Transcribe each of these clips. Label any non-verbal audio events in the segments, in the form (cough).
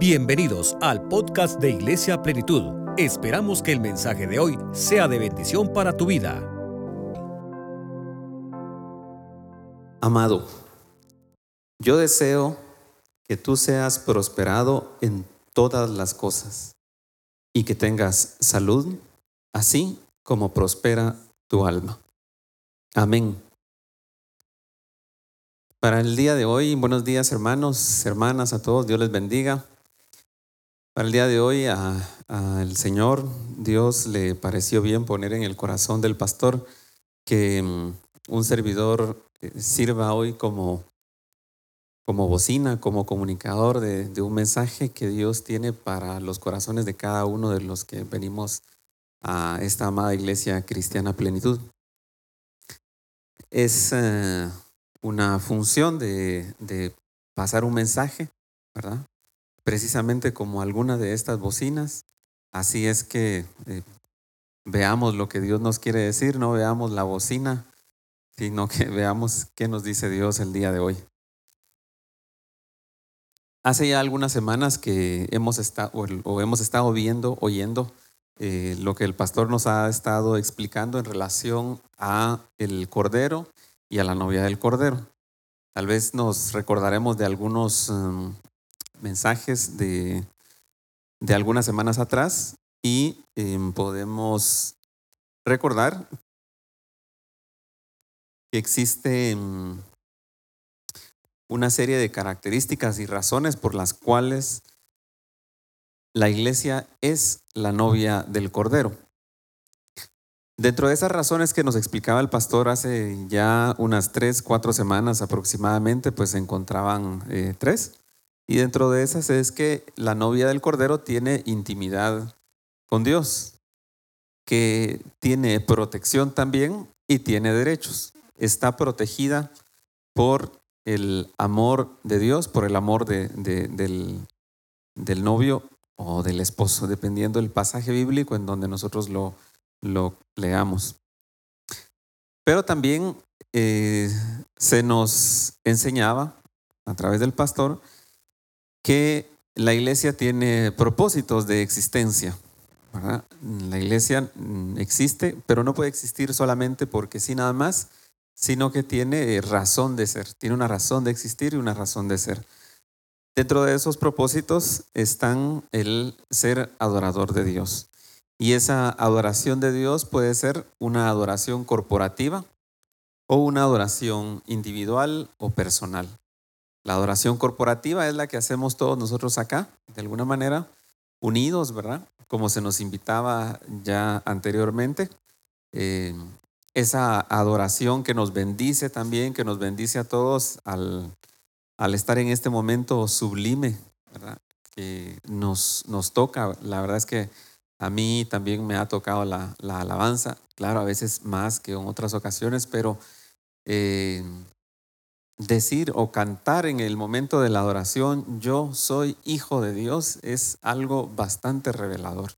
Bienvenidos al podcast de Iglesia Plenitud. Esperamos que el mensaje de hoy sea de bendición para tu vida. Amado, yo deseo que tú seas prosperado en todas las cosas y que tengas salud, así como prospera tu alma. Amén. Para el día de hoy, buenos días hermanos, hermanas, a todos, Dios les bendiga. Para el día de hoy al Señor Dios le pareció bien poner en el corazón del pastor que mm, un servidor eh, sirva hoy como, como bocina, como comunicador de, un mensaje que Dios tiene para los corazones de cada uno de los que venimos a esta amada iglesia cristiana plenitud. Es eh, una función de, de pasar un mensaje, ¿verdad? Precisamente como alguna de estas bocinas. Así es que eh, veamos lo que Dios nos quiere decir, no veamos la bocina, sino que (laughs) veamos qué nos dice Dios el día de hoy. Hace ya algunas semanas que hemos estado, o hemos estado viendo, oyendo eh, lo que el pastor nos ha estado explicando en relación a el cordero y a la novia del cordero. Tal vez nos recordaremos de algunos um, mensajes de, de algunas semanas atrás y em, podemos recordar que existe em, una serie de características y razones por las cuales la iglesia es la novia del Cordero. Dentro de esas razones que nos explicaba el pastor hace ya unas tres, cuatro semanas aproximadamente, pues se encontraban eh, tres. Y dentro de esas es que la novia del Cordero tiene intimidad con Dios, que tiene protección también y tiene derechos. Está protegida por el amor de Dios, por el amor del, del, novio o del esposo, dependiendo del pasaje bíblico en donde nosotros lo, lo leamos. Pero también eh, se nos enseñaba a través del pastor que la iglesia tiene propósitos de existencia. La iglesia mm, existe, pero no puede existir solamente porque sí nada más, sino que tiene razón de ser, tiene una razón de existir y una razón de ser. Dentro de esos propósitos están el ser adorador de Dios. Y esa adoración de Dios puede ser una adoración corporativa o una adoración individual o personal. La adoración corporativa es la que hacemos todos nosotros acá, de alguna manera, unidos, ¿verdad? Como se nos invitaba ya anteriormente. Eh, esa adoración que nos bendice también, que nos bendice a todos al, estar en este momento sublime, ¿verdad? Que nos, toca. La verdad es que a mí también me ha tocado la, la alabanza, claro, a veces más que en otras ocasiones, pero eh, decir o cantar en el momento de la adoración, yo soy hijo de Dios, es algo bastante revelador.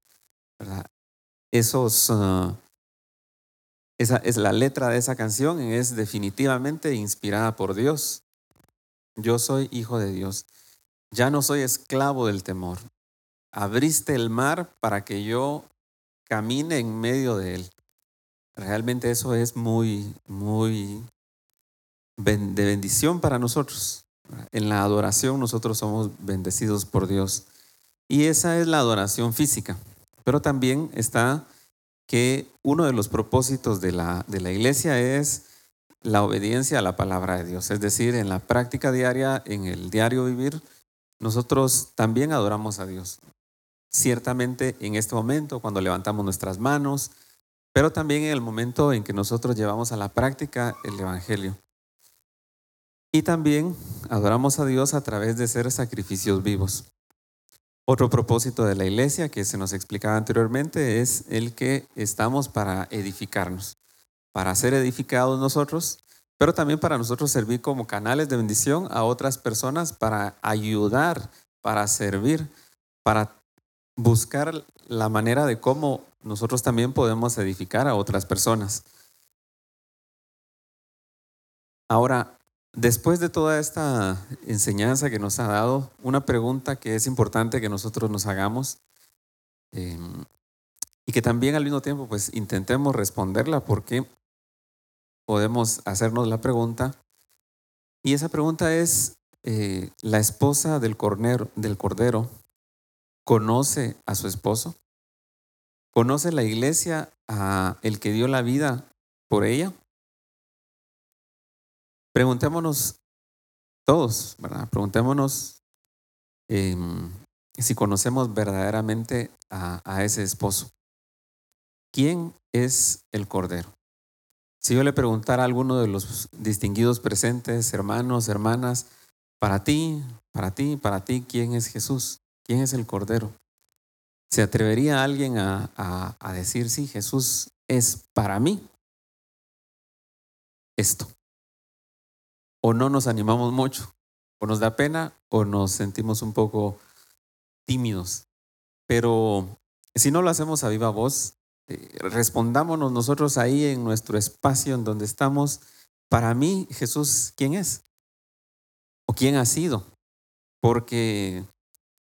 Esos, ah, esa es la letra de esa canción, es definitivamente inspirada por Dios. Yo soy hijo de Dios. Ya no soy esclavo del temor. Abriste el mar para que yo camine en medio de él. Realmente eso es muy, muy de bendición para nosotros. En la adoración nosotros somos bendecidos por Dios. Y esa es la adoración física. Pero también está que uno de los propósitos de la, de la iglesia es la obediencia a la palabra de Dios. Es decir, en la práctica diaria, en el diario vivir, nosotros también adoramos a Dios. Ciertamente en este momento, cuando levantamos nuestras manos, pero también en el momento en que nosotros llevamos a la práctica el Evangelio. Y también adoramos a Dios a través de ser sacrificios vivos. Otro propósito de la iglesia que se nos explicaba anteriormente es el que estamos para edificarnos, para ser edificados nosotros, pero también para nosotros servir como canales de bendición a otras personas, para ayudar, para servir, para buscar la manera de cómo nosotros también podemos edificar a otras personas. Ahora, después de toda esta enseñanza que nos ha dado, una pregunta que es importante que nosotros nos hagamos em, y que también al mismo tiempo pues intentemos responderla porque podemos hacernos la pregunta y esa pregunta es, eh, ¿la esposa del, del cordero conoce a su esposo? ¿Conoce la iglesia a el que dio la vida por ella? Preguntémonos todos, ¿verdad? Preguntémonos em, si conocemos verdaderamente a, ese esposo. ¿Quién es el Cordero? Si yo le preguntara a alguno de los distinguidos presentes, hermanos, hermanas, para ti, para ti, para ti, ¿quién es Jesús? ¿Quién es el Cordero? ¿Se atrevería alguien a, a decir, sí, Jesús es para mí esto? O no nos animamos mucho, o nos da pena, o nos sentimos un poco tímidos. Pero si no lo hacemos a viva voz, eh, respondámonos nosotros ahí en nuestro espacio en donde estamos. Para mí, Jesús, ¿quién es? ¿O quién ha sido? Porque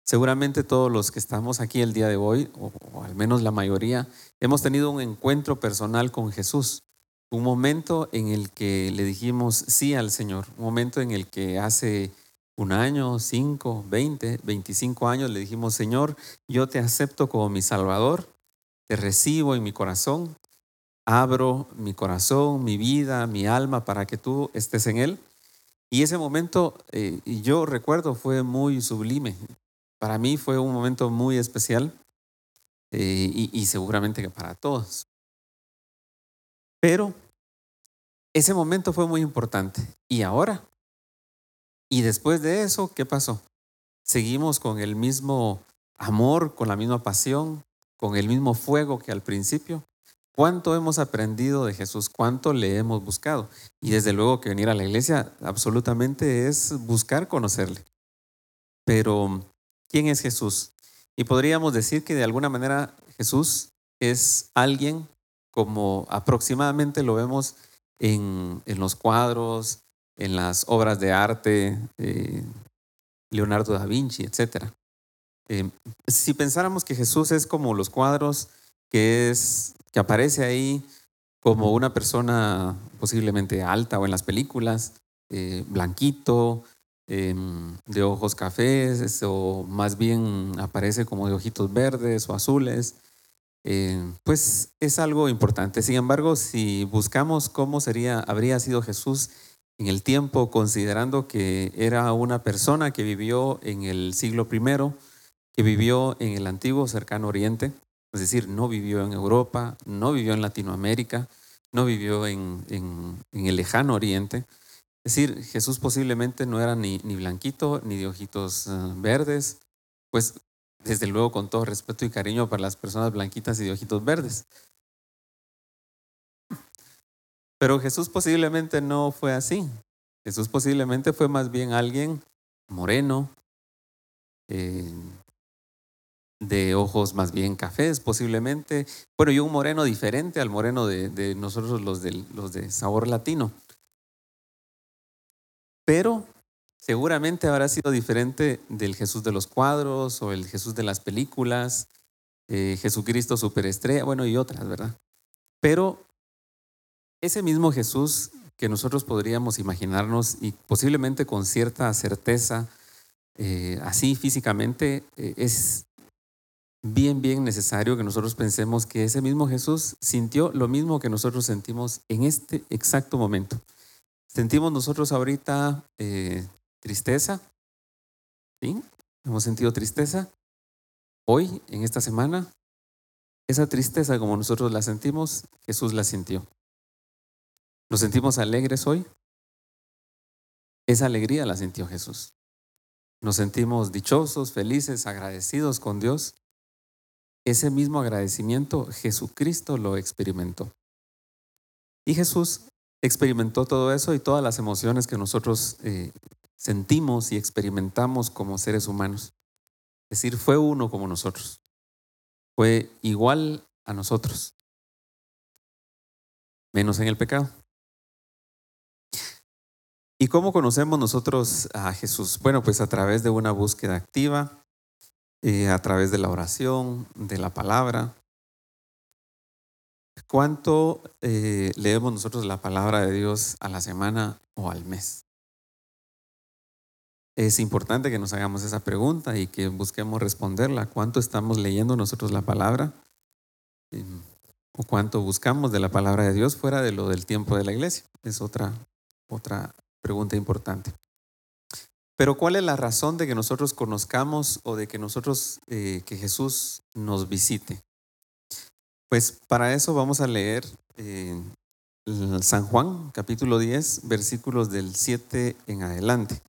seguramente todos los que estamos aquí el día de hoy, o al menos la mayoría, hemos tenido un encuentro personal con Jesús un momento en el que le dijimos sí al Señor, un momento en el que hace un año, cinco, veinte, veinticinco años le dijimos, Señor, yo te acepto como mi Salvador, te recibo en mi corazón, abro mi corazón, mi vida, mi alma para que tú estés en él. Y ese momento, eh, yo recuerdo, fue muy sublime. Para mí fue un momento muy especial eh, y, y seguramente que para todos. Pero ese momento fue muy importante. ¿Y ahora? Y después de eso, ¿qué pasó? Seguimos con el mismo amor, con la misma pasión, con el mismo fuego que al principio. ¿Cuánto hemos aprendido de Jesús? ¿Cuánto le hemos buscado? Y desde luego que venir a la iglesia absolutamente es buscar conocerle. Pero, ¿quién es Jesús? Y podríamos decir que de alguna manera Jesús es alguien como aproximadamente lo vemos en, los cuadros, en las obras de arte, eh, Leonardo da Vinci, etc. Eh, si pensáramos que Jesús es como los cuadros, que, es, que aparece ahí como una persona posiblemente alta o en las películas, eh, blanquito, de ojos cafés, o más bien aparece como de ojitos verdes o azules, eh, pues es algo importante. Sin embargo, si buscamos cómo sería, habría sido Jesús en el tiempo, considerando que era una persona que vivió en el siglo I, que vivió en el antiguo cercano oriente, es decir, no vivió en Europa, no vivió en Latinoamérica, no vivió en, el lejano oriente. Es decir, Jesús posiblemente no era ni, ni blanquito, ni de ojitos eh, verdes, pues desde luego con todo respeto y cariño para las personas blanquitas y de ojitos verdes. Pero Jesús posiblemente no fue así. Jesús posiblemente fue más bien alguien moreno, eh, de ojos más bien cafés, posiblemente. Bueno, y un moreno diferente al moreno de, nosotros los los de sabor latino. Pero seguramente habrá sido diferente del Jesús de los cuadros o el Jesús de las películas, eh, Jesucristo superestrella, bueno, y otras, ¿verdad? Pero ese mismo Jesús que nosotros podríamos imaginarnos y posiblemente con cierta certeza, eh, así físicamente, eh, es bien, bien necesario que nosotros pensemos que ese mismo Jesús sintió lo mismo que nosotros sentimos en este exacto momento. Sentimos nosotros ahorita tristeza. ¿Sí? Hemos sentido tristeza. Hoy, en esta semana, esa tristeza como nosotros la sentimos, Jesús la sintió. ¿Nos sentimos alegres hoy? Esa alegría la sintió Jesús. Nos sentimos dichosos, felices, agradecidos con Dios. Ese mismo agradecimiento Jesucristo lo experimentó. Y Jesús experimentó todo eso y todas las emociones que nosotros eh, sentimos y experimentamos como seres humanos. Es decir, fue uno como nosotros. Fue igual a nosotros, menos en el pecado. ¿Y cómo conocemos nosotros a Jesús? Bueno, pues a través de una búsqueda activa, eh, a través de la oración, de la palabra. ¿Cuánto eh, leemos nosotros la palabra de Dios a la semana o al mes? Es importante que nos hagamos esa pregunta y que busquemos responderla. ¿Cuánto estamos leyendo nosotros la palabra? Em, ¿O cuánto buscamos de la palabra de Dios fuera de lo del tiempo de la iglesia? Es otra, otra pregunta importante. Pero ¿cuál es la razón de que nosotros conozcamos o de que nosotros, eh, que Jesús nos visite? Pues para eso vamos a leer eh, San Juan, capítulo 10, versículos del 7 en adelante.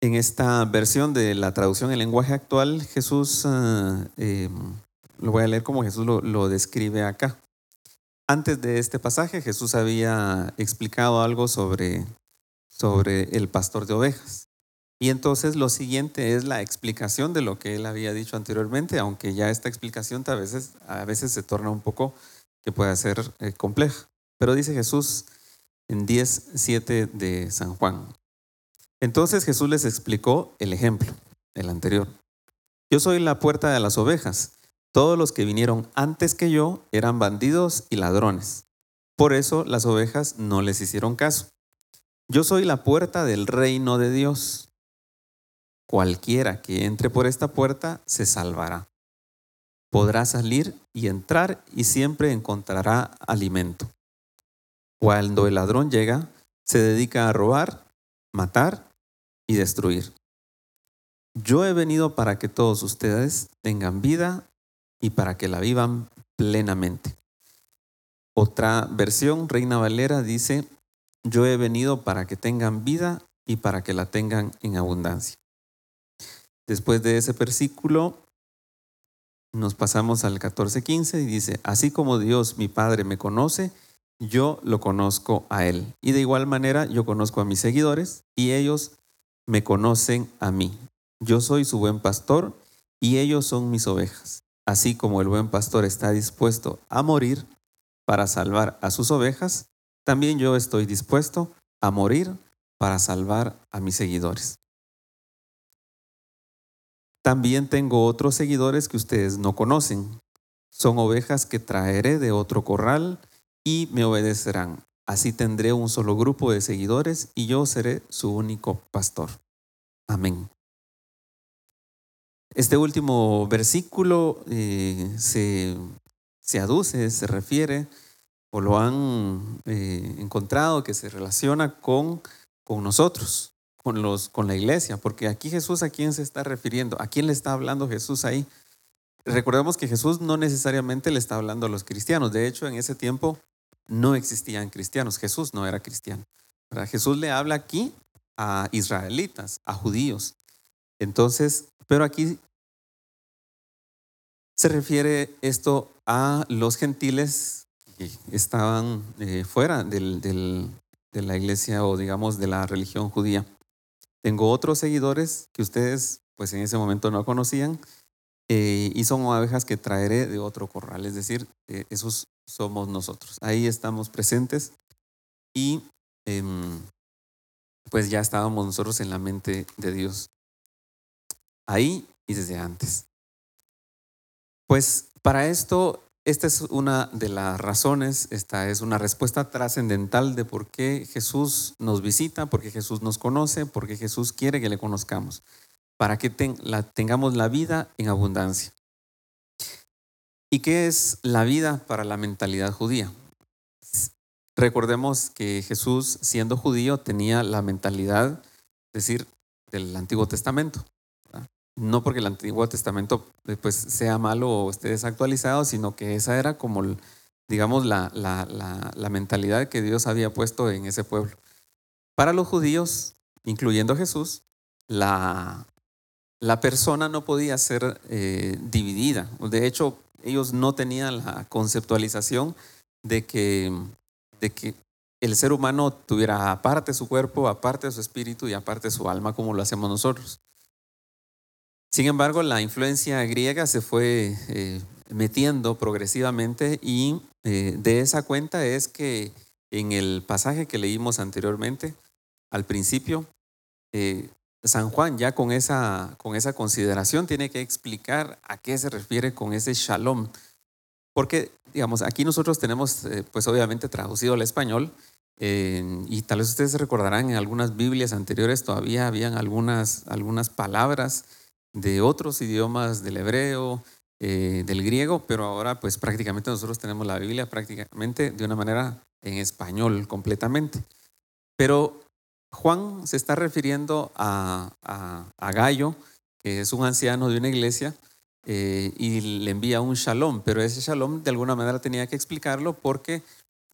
En esta versión de la traducción en lenguaje actual, Jesús, ah, em, lo voy a leer como Jesús lo describe acá. Antes de este pasaje, Jesús había explicado algo sobre, sobre el pastor de ovejas. Y entonces lo siguiente es la explicación de lo que él había dicho anteriormente, aunque ya esta explicación a veces, a veces se torna un poco que puede ser eh, compleja. Pero dice Jesús en 10.7 de San Juan. Entonces Jesús les explicó el ejemplo, el anterior. Yo soy la puerta de las ovejas. Todos los que vinieron antes que yo eran bandidos y ladrones. Por eso las ovejas no les hicieron caso. Yo soy la puerta del reino de Dios. Cualquiera que entre por esta puerta se salvará. Podrá salir y entrar y siempre encontrará alimento. Cuando el ladrón llega, se dedica a robar, matar y destruir. Yo he venido para que todos ustedes tengan vida y para que la vivan plenamente. Otra versión, Reina Valera, dice, yo he venido para que tengan vida y para que la tengan en abundancia. Después de ese versículo, nos pasamos al 14:15 y dice, así como Dios mi Padre me conoce, yo lo conozco a Él. Y de igual manera yo conozco a mis seguidores y ellos me conocen a mí. Yo soy su buen pastor y ellos son mis ovejas así como el buen pastor está dispuesto a morir para salvar a sus ovejas, también yo estoy dispuesto a morir para salvar a mis seguidores. También tengo otros seguidores que ustedes no conocen. Son ovejas que traeré de otro corral y me obedecerán. Así tendré un solo grupo de seguidores y yo seré su único pastor. Amén. Este último versículo eh, se, aduce, se refiere o lo han eh, encontrado que se relaciona con, con nosotros, con, los, con la iglesia, porque aquí Jesús a quién se está refiriendo, a quién le está hablando Jesús ahí. Recordemos que Jesús no necesariamente le está hablando a los cristianos, de hecho en ese tiempo no existían cristianos, Jesús no era cristiano. Jesús le habla aquí a israelitas, a judíos. Entonces, pero aquí se refiere esto a los gentiles que estaban eh, fuera de la iglesia o digamos de la religión judía. Tengo otros seguidores que ustedes pues en ese momento no conocían eh, y son abejas que traeré de otro corral, es decir, esos somos nosotros. Ahí estamos presentes y em, pues ya estábamos nosotros en la mente de Dios. Ahí y desde antes. Pues para esto, esta es una de las razones, esta es una respuesta trascendental de por qué Jesús nos visita, por qué Jesús nos conoce, por qué Jesús quiere que le conozcamos, para que tengamos la vida en abundancia. ¿Y qué es la vida para la mentalidad judía? Recordemos que Jesús, siendo judío, tenía la mentalidad, es decir, del Antiguo Testamento no porque el Antiguo Testamento eh, pues, sea malo o esté desactualizado, sino que esa era como, digamos, la, la, mentalidad que Dios había puesto en ese pueblo. Para los judíos, incluyendo Jesús, la, la persona no podía ser eh, dividida. De hecho, ellos no tenían la conceptualización de que, de que el ser humano tuviera aparte su cuerpo, aparte su espíritu y aparte su alma, como lo hacemos nosotros. Sin embargo, la influencia griega se fue eh, metiendo progresivamente y eh, de esa cuenta es que en el pasaje que leímos anteriormente, al principio, eh, San Juan ya con esa, con esa consideración tiene que explicar a qué se refiere con ese shalom. Porque, digamos, aquí nosotros tenemos, eh, pues obviamente traducido al español, y tal vez ustedes recordarán en algunas Biblias anteriores todavía habían algunas, algunas palabras de otros idiomas, del hebreo, eh, del griego, pero ahora pues prácticamente nosotros tenemos la Biblia prácticamente de una manera en español completamente. Pero Juan se está refiriendo a, a, Gallo, que es un anciano de una iglesia, eh, y le envía un shalom, pero ese shalom de alguna manera tenía que explicarlo porque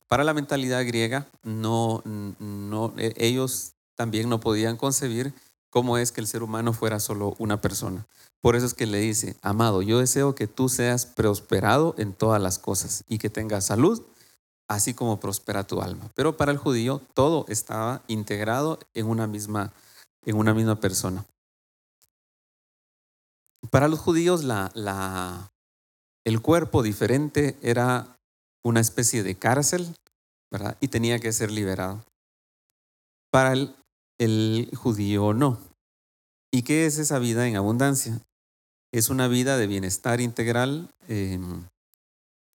para la mentalidad griega no, no, e, ellos también no podían concebir cómo es que el ser humano fuera solo una persona. Por eso es que le dice, amado, yo deseo que tú seas prosperado en todas las cosas y que tengas salud así como prospera tu alma. Pero para el judío todo estaba integrado en una misma, en una misma persona. Para los judíos la, la, el cuerpo diferente era una especie de cárcel, ¿verdad? Y tenía que ser liberado. Para el, judío no. ¿Y qué es esa vida en abundancia? Es una vida de bienestar integral, em,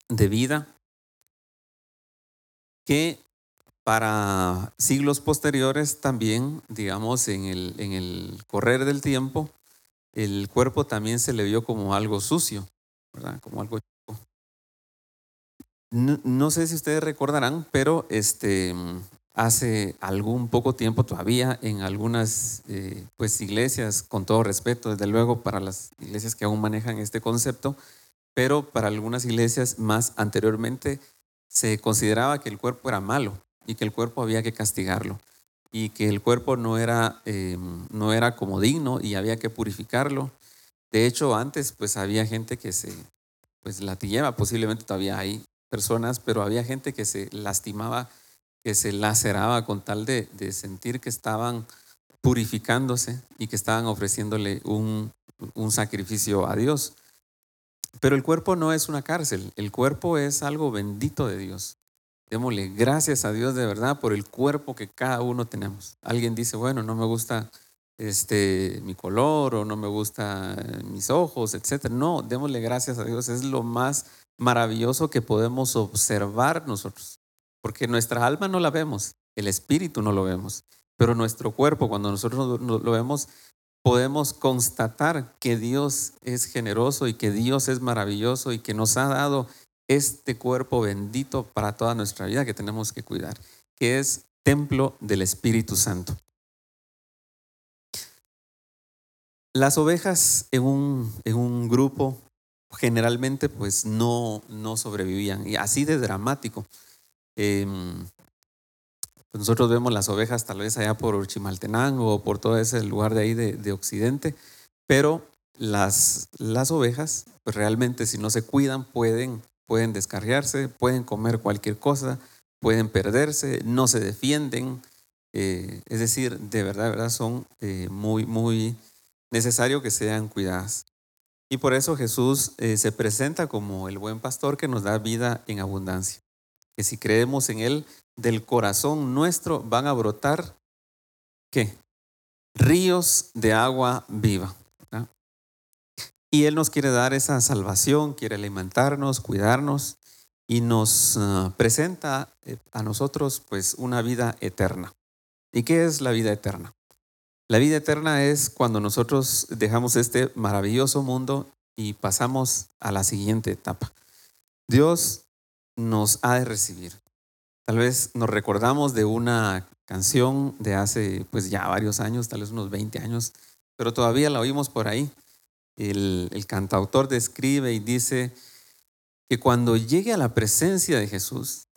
de vida, que para siglos posteriores también, digamos, en el, en el correr del tiempo, el cuerpo también se le vio como algo sucio, ¿verdad? Como algo chico. No, sé si ustedes recordarán, pero este, hace algún poco tiempo todavía en algunas eh, pues iglesias, con todo respeto, desde luego para las iglesias que aún manejan este concepto, pero para algunas iglesias más anteriormente se consideraba que el cuerpo era malo y que el cuerpo había que castigarlo y que el cuerpo no era, eh, no era como digno y había que purificarlo. De hecho, antes pues había gente que se pues latillaba, posiblemente todavía hay personas, pero había gente que se lastimaba, que se laceraba con tal de, de sentir que estaban purificándose y que estaban ofreciéndole un, un sacrificio a Dios. Pero el cuerpo no es una cárcel, el cuerpo es algo bendito de Dios. Démosle gracias a Dios de verdad por el cuerpo que cada uno tenemos. Alguien dice, bueno, no me gusta este, mi color o no me gusta mis ojos, etc. No, démosle gracias a Dios. Es lo más maravilloso que podemos observar nosotros. Porque nuestra alma no la vemos, el espíritu no lo vemos. Pero nuestro cuerpo, cuando nosotros lo vemos, podemos constatar que Dios es generoso y que Dios es maravilloso y que nos ha dado este cuerpo bendito para toda nuestra vida que tenemos que cuidar, que es templo del Espíritu Santo. Las ovejas en un, en un grupo generalmente pues no, no sobrevivían, y así de dramático. Em, pues nosotros vemos las ovejas tal vez allá por Chimaltenango o por todo ese lugar de ahí de, Occidente, pero las, las ovejas pues realmente si no se cuidan pueden, pueden descarriarse, pueden comer cualquier cosa, pueden perderse, no se defienden. Eh, es decir, de verdad, verdad son eh, muy, muy necesario que sean cuidadas. Y por eso Jesús eh, se presenta como el buen pastor que nos da vida en abundancia. Que si creemos en Él, del corazón nuestro van a brotar, ¿qué? Ríos de agua viva. Y Él nos quiere dar esa salvación, quiere alimentarnos, cuidarnos y nos ah, presenta eh, a nosotros pues una vida eterna. ¿Y qué es la vida eterna? La vida eterna es cuando nosotros dejamos este maravilloso mundo y pasamos a la siguiente etapa. Dios nos ha de recibir. Tal vez nos recordamos de una canción de hace pues ya varios años, tal vez unos 20 años, pero todavía la oímos por ahí. El, el cantautor describe y dice que cuando llegue a la presencia de Jesús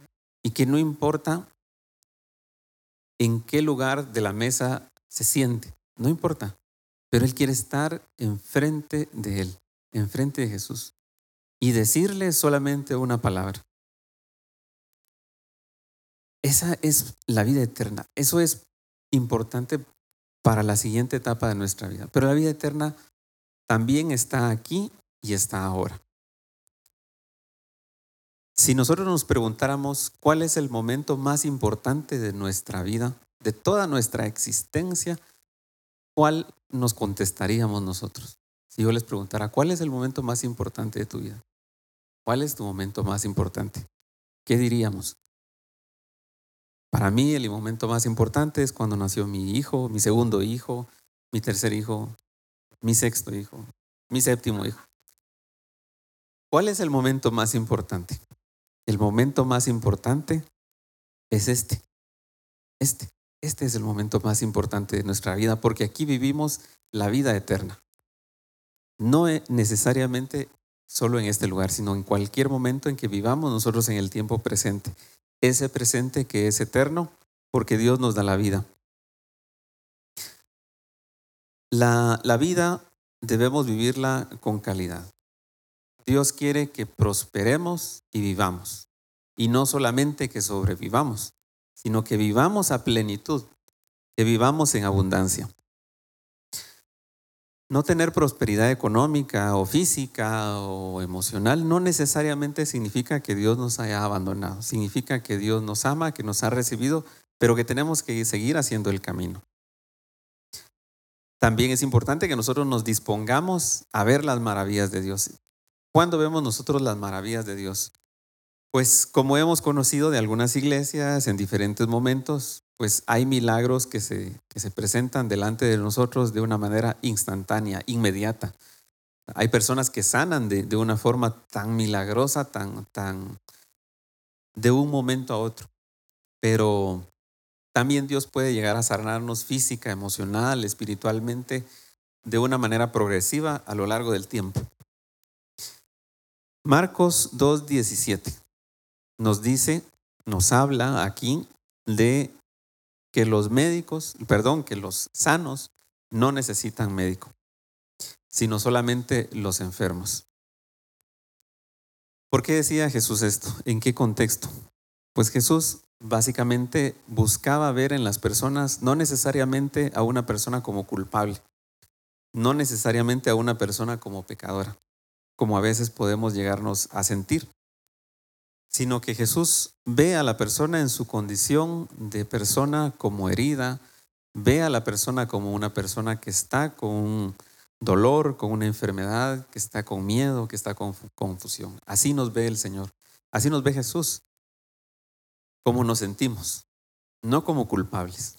y que no importa en qué lugar de la mesa se siente, no importa, pero Él quiere estar enfrente de Él, enfrente de Jesús y decirle solamente una palabra. Esa es la vida eterna. Eso es importante para la siguiente etapa de nuestra vida. Pero la vida eterna también está aquí y está ahora. Si nosotros nos preguntáramos cuál es el momento más importante de nuestra vida, de toda nuestra existencia, ¿cuál nos contestaríamos nosotros? Si yo les preguntara, ¿cuál es el momento más importante de tu vida? ¿Cuál es tu momento más importante? ¿Qué diríamos? Para mí el momento más importante es cuando nació mi hijo, mi segundo hijo, mi tercer hijo, mi sexto hijo, mi séptimo hijo. ¿Cuál es el momento más importante? El momento más importante es este. Este. Este es el momento más importante de nuestra vida porque aquí vivimos la vida eterna. No necesariamente solo en este lugar, sino en cualquier momento en que vivamos nosotros en el tiempo presente. Ese presente que es eterno porque Dios nos da la vida. La, la vida debemos vivirla con calidad. Dios quiere que prosperemos y vivamos. Y no solamente que sobrevivamos, sino que vivamos a plenitud, que vivamos en abundancia. No tener prosperidad económica o física o emocional no necesariamente significa que Dios nos haya abandonado. Significa que Dios nos ama, que nos ha recibido, pero que tenemos que seguir haciendo el camino. También es importante que nosotros nos dispongamos a ver las maravillas de Dios. ¿Cuándo vemos nosotros las maravillas de Dios? Pues como hemos conocido de algunas iglesias en diferentes momentos, pues hay milagros que se, que se presentan delante de nosotros de una manera instantánea, inmediata. Hay personas que sanan de, de una forma tan milagrosa, tan, tan, de un momento a otro. Pero también Dios puede llegar a sanarnos física, emocional, espiritualmente, de una manera progresiva a lo largo del tiempo. Marcos 2.17 nos dice, nos habla aquí de que los médicos, perdón, que los sanos no necesitan médico, sino solamente los enfermos. ¿Por qué decía Jesús esto? ¿En qué contexto? Pues Jesús básicamente buscaba ver en las personas no necesariamente a una persona como culpable, no necesariamente a una persona como pecadora, como a veces podemos llegarnos a sentir sino que Jesús ve a la persona en su condición de persona como herida, ve a la persona como una persona que está con un dolor, con una enfermedad, que está con miedo, que está con confusión. Así nos ve el Señor, así nos ve Jesús, como nos sentimos, no como culpables.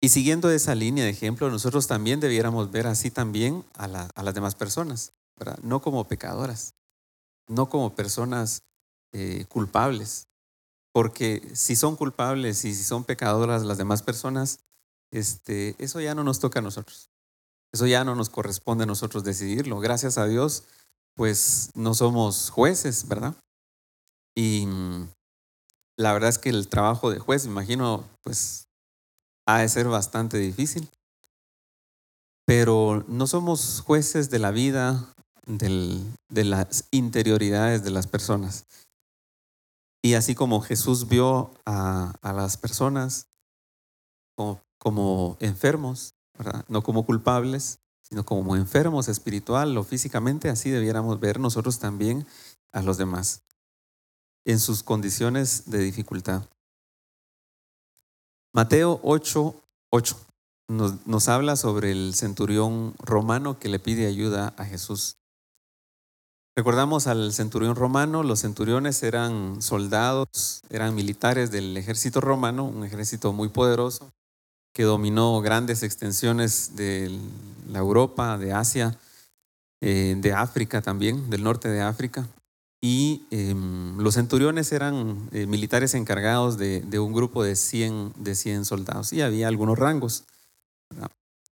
Y siguiendo esa línea de ejemplo, nosotros también debiéramos ver así también a, las demás personas, no como pecadoras, no como personas eh, culpables. Porque si son culpables y si son pecadoras las demás personas, este, eso ya no nos toca a nosotros. Eso ya no nos corresponde a nosotros decidirlo. Gracias a Dios, pues no somos jueces, ¿verdad? Y mm, la verdad es que el trabajo de juez, imagino, pues ha de ser bastante difícil. Pero no somos jueces de la vida de las interioridades de las personas. Y así como Jesús vio a, las personas como, enfermos, no como culpables, sino como enfermos espiritual o físicamente, así debiéramos ver nosotros también a los demás en sus condiciones de dificultad. Mateo 8, 8 nos, nos habla sobre el centurión romano que le pide ayuda a Jesús. Recordamos al centurión romano, los centuriones eran soldados, eran militares del ejército romano, un ejército muy poderoso que dominó grandes extensiones de la Europa, de Asia, eh, de África también, del norte de África. Y em, los centuriones eran eh, militares encargados de, un grupo de 100, de 100 soldados y había algunos rangos.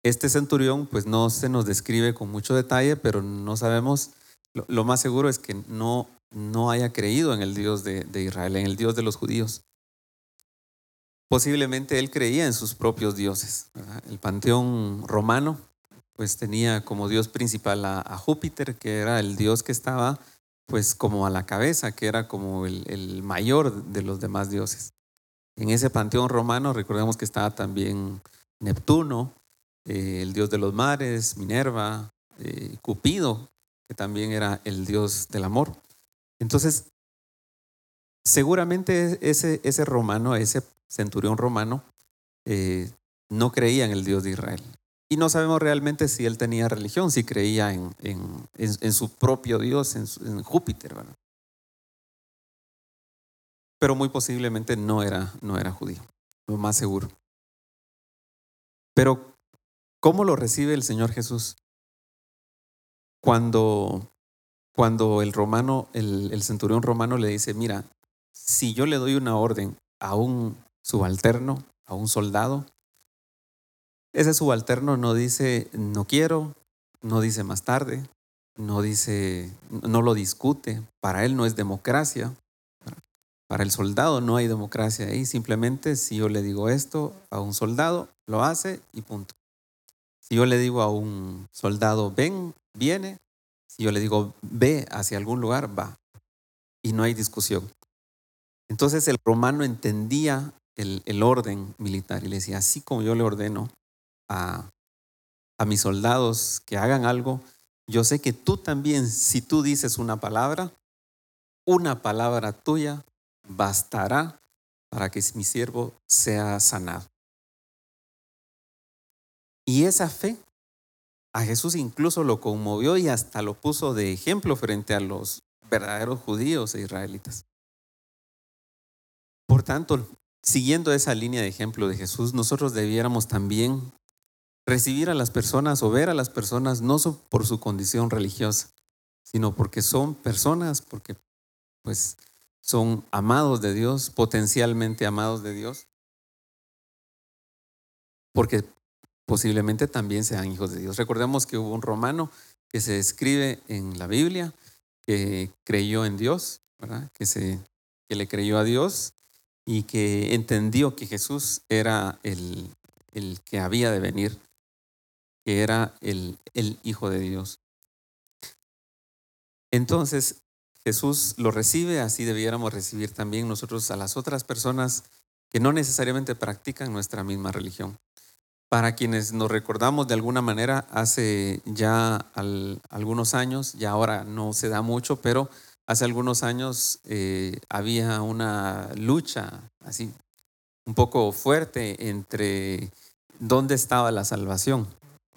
Este centurión pues no se nos describe con mucho detalle, pero no sabemos lo, más seguro es que no, no haya creído en el Dios de, Israel, en el Dios de los judíos. Posiblemente él creía en sus propios dioses. El panteón romano pues tenía como dios principal a, Júpiter, que era el dios que estaba pues como a la cabeza, que era como el, mayor de los demás dioses. En ese panteón romano recordemos que estaba también Neptuno, eh, el dios de los mares, Minerva, eh, Cupido, también era el Dios del amor. Entonces, seguramente ese, ese romano, ese centurión romano, eh, no creía en el Dios de Israel. Y no sabemos realmente si él tenía religión, si creía en, en, su propio Dios, en, Júpiter. Pero muy posiblemente no era, no era judío, lo más seguro. Pero, ¿cómo lo recibe el Señor Jesús? Cuando, cuando el romano, el, el centurión romano le dice, mira, si yo le doy una orden a un subalterno, a un soldado, ese subalterno no dice no quiero, no dice más tarde, no dice, no lo discute. Para él no es democracia. Para el soldado no hay democracia ahí. Simplemente si yo le digo esto a un soldado, lo hace y punto. Si yo le digo a un soldado ven, viene. Si yo le digo ve hacia algún lugar, va. Y no hay discusión. Entonces el romano entendía el, orden militar y le decía, así como yo le ordeno a, a mis soldados que hagan algo, yo sé que tú también, si tú dices una palabra, una palabra tuya bastará para que mi siervo sea sanado. Y esa fe a Jesús incluso lo conmovió y hasta lo puso de ejemplo frente a los verdaderos judíos e israelitas. Por tanto, siguiendo esa línea de ejemplo de Jesús, nosotros debiéramos también recibir a las personas o ver a las personas no por su condición religiosa, sino porque son personas, porque pues son amados de Dios, potencialmente amados de Dios, porque posiblemente también sean hijos de Dios. Recordemos que hubo un romano que se describe en la Biblia, que creyó en Dios, Que, se, que le creyó a Dios y que entendió que Jesús era el, el que había de venir, que era el, el Hijo de Dios. Entonces, Jesús lo recibe, así debiéramos recibir también nosotros a las otras personas que no necesariamente practican nuestra misma religión. Para quienes nos recordamos de alguna manera, hace ya algunos años, ya ahora no se da mucho, pero hace algunos años eh, había una lucha así un poco fuerte entre dónde estaba la salvación,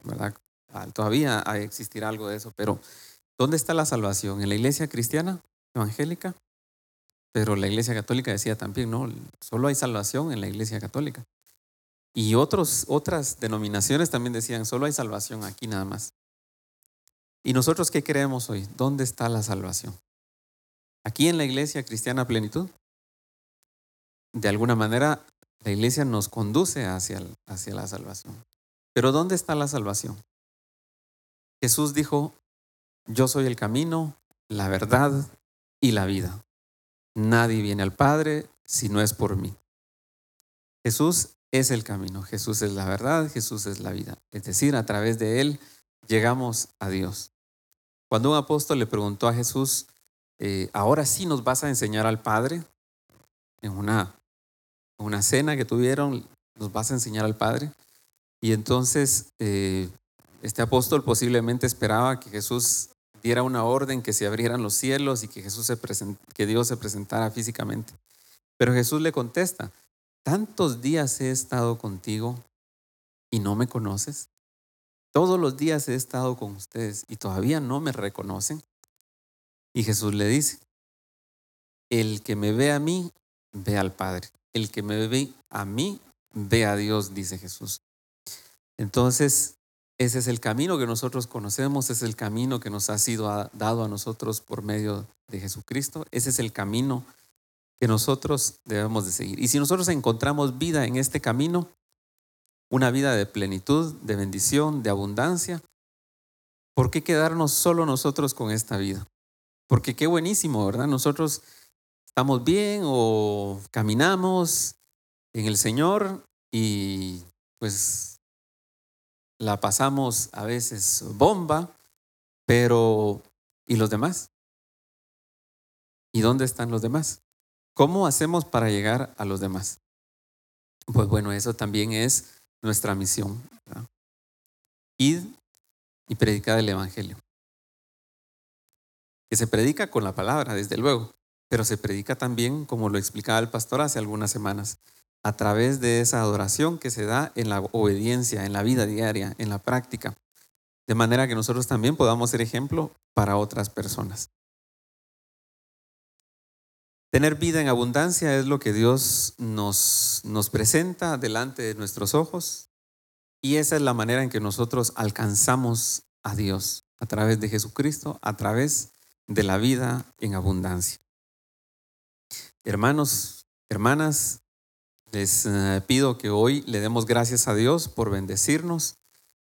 ¿verdad? Ah, todavía existirá algo de eso, pero ¿dónde está la salvación? ¿En la iglesia cristiana, evangélica? Pero la iglesia católica decía también, no, solo hay salvación en la iglesia católica. Y otros, otras denominaciones también decían, solo hay salvación aquí nada más. ¿Y nosotros qué creemos hoy? ¿Dónde está la salvación? Aquí en la iglesia cristiana plenitud, de alguna manera la iglesia nos conduce hacia, hacia la salvación. Pero ¿dónde está la salvación? Jesús dijo, yo soy el camino, la verdad y la vida. Nadie viene al Padre si no es por mí. Jesús es el camino, Jesús es la verdad, Jesús es la vida. Es decir, a través de Él llegamos a Dios. Cuando un apóstol le preguntó a Jesús, eh, ahora sí nos vas a enseñar al Padre, en una, una cena que tuvieron, nos vas a enseñar al Padre. Y entonces eh, este apóstol posiblemente esperaba que Jesús diera una orden, que se abrieran los cielos y que, Jesús se que Dios se presentara físicamente. Pero Jesús le contesta, tantos días he estado contigo y no me conoces. Todos los días he estado con ustedes y todavía no me reconocen. Y Jesús le dice, el que me ve a mí, ve al Padre. El que me ve a mí, ve a Dios, dice Jesús. Entonces, ese es el camino que nosotros conocemos, es el camino que nos ha sido dado a nosotros por medio de Jesucristo. Ese es el camino que nosotros debemos de seguir. Y si nosotros encontramos vida en este camino, una vida de plenitud, de bendición, de abundancia, ¿por qué quedarnos solo nosotros con esta vida? Porque qué buenísimo, ¿verdad? Nosotros estamos bien o caminamos en el Señor y pues la pasamos a veces bomba, pero ¿y los demás? ¿Y dónde están los demás? ¿Cómo hacemos para llegar a los demás? Pues bueno, eso también es nuestra misión. ¿verdad? Id y predicar el Evangelio. que se predica con la palabra, desde luego, pero se predica también, como lo explicaba el pastor hace algunas semanas, a través de esa adoración que se da en la obediencia, en la vida diaria, en la práctica, de manera que nosotros también podamos ser ejemplo para otras personas. Tener vida en abundancia es lo que Dios nos, nos presenta delante de nuestros ojos y esa es la manera en que nosotros alcanzamos a Dios a través de Jesucristo, a través de la vida en abundancia. Hermanos, hermanas, les eh, pido que hoy le demos gracias a Dios por bendecirnos,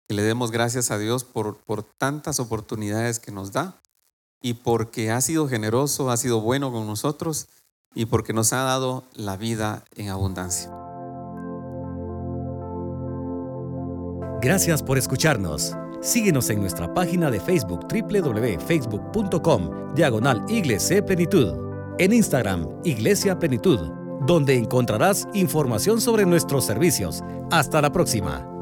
que le demos gracias a Dios por, por tantas oportunidades que nos da y porque ha sido generoso, ha sido bueno con nosotros y porque nos ha dado la vida en abundancia. Gracias por escucharnos. Síguenos en nuestra página de Facebook www.facebook.com Diagonal Iglesia Plenitud. En Instagram Iglesia Plenitud, donde encontrarás información sobre nuestros servicios. Hasta la próxima.